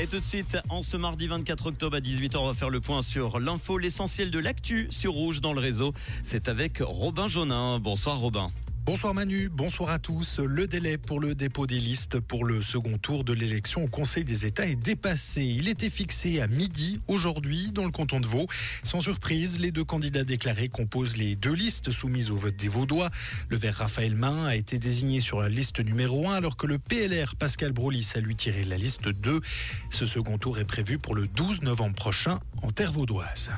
Et tout de suite, en ce mardi 24 octobre à 18h, on va faire le point sur l'info, l'essentiel de l'actu sur Rouge dans le réseau. C'est avec Robin Jonin. Bonsoir Robin. Bonsoir Manu, bonsoir à tous. Le délai pour le dépôt des listes pour le second tour de l'élection au Conseil des États est dépassé. Il était fixé à midi aujourd'hui dans le canton de Vaud. Sans surprise, les deux candidats déclarés composent les deux listes soumises au vote des Vaudois. Le vert Raphaël Main a été désigné sur la liste numéro 1 alors que le PLR Pascal Brolis a lui tiré la liste 2. Ce second tour est prévu pour le 12 novembre prochain en terre vaudoise.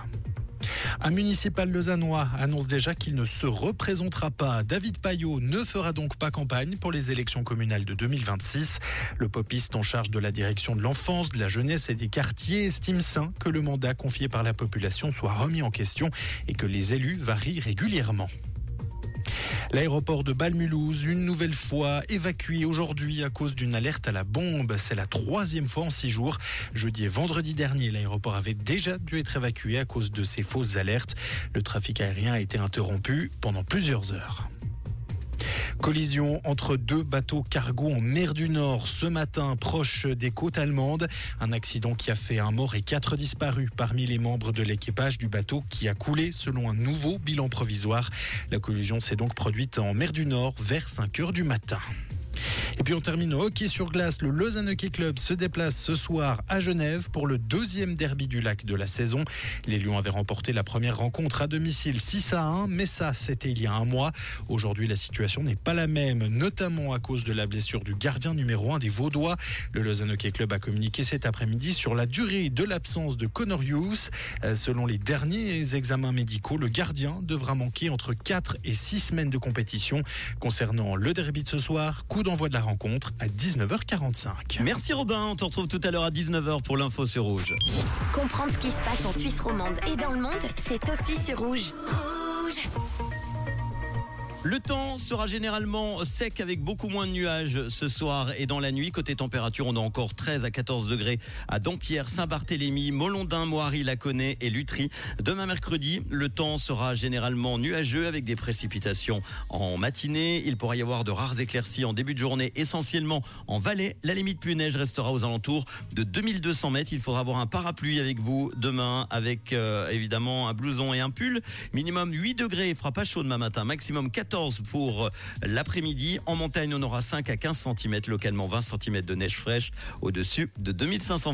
Un municipal lausannois annonce déjà qu'il ne se représentera pas. David Payot ne fera donc pas campagne pour les élections communales de 2026. Le popiste en charge de la direction de l'enfance, de la jeunesse et des quartiers estime sain que le mandat confié par la population soit remis en question et que les élus varient régulièrement. L'aéroport de Balmulhouse, une nouvelle fois évacué aujourd'hui à cause d'une alerte à la bombe. C'est la troisième fois en six jours. Jeudi et vendredi dernier, l'aéroport avait déjà dû être évacué à cause de ces fausses alertes. Le trafic aérien a été interrompu pendant plusieurs heures. Collision entre deux bateaux cargo en mer du Nord ce matin proche des côtes allemandes. Un accident qui a fait un mort et quatre disparus parmi les membres de l'équipage du bateau qui a coulé selon un nouveau bilan provisoire. La collision s'est donc produite en mer du Nord vers 5 heures du matin. Puis on termine au hockey sur glace. Le Lausanne Hockey Club se déplace ce soir à Genève pour le deuxième derby du lac de la saison. Les Lions avaient remporté la première rencontre à domicile 6 à 1, mais ça c'était il y a un mois. Aujourd'hui la situation n'est pas la même, notamment à cause de la blessure du gardien numéro 1 des Vaudois. Le Lausanne Hockey Club a communiqué cet après-midi sur la durée de l'absence de Connor Hughes. Euh, selon les derniers examens médicaux, le gardien devra manquer entre 4 et 6 semaines de compétition. Concernant le derby de ce soir, coup d'envoi de la rencontre à 19h45. Merci Robin, on te retrouve tout à l'heure à 19h pour l'info sur Rouge. Comprendre ce qui se passe en Suisse romande et dans le monde, c'est aussi sur Rouge. Rouge le temps sera généralement sec avec beaucoup moins de nuages ce soir et dans la nuit. Côté température, on a encore 13 à 14 degrés à Dampierre, Saint-Barthélemy, Molondin, Moiry, Laconnet et Lutry. Demain mercredi, le temps sera généralement nuageux avec des précipitations en matinée. Il pourra y avoir de rares éclaircies en début de journée, essentiellement en vallée. La limite pluie neige restera aux alentours de 2200 mètres. Il faudra avoir un parapluie avec vous demain avec euh, évidemment un blouson et un pull. Minimum 8 degrés, il fera pas chaud demain matin. Maximum 14 pour l'après-midi. En montagne, on aura 5 à 15 cm, localement 20 cm de neige fraîche au-dessus de 2500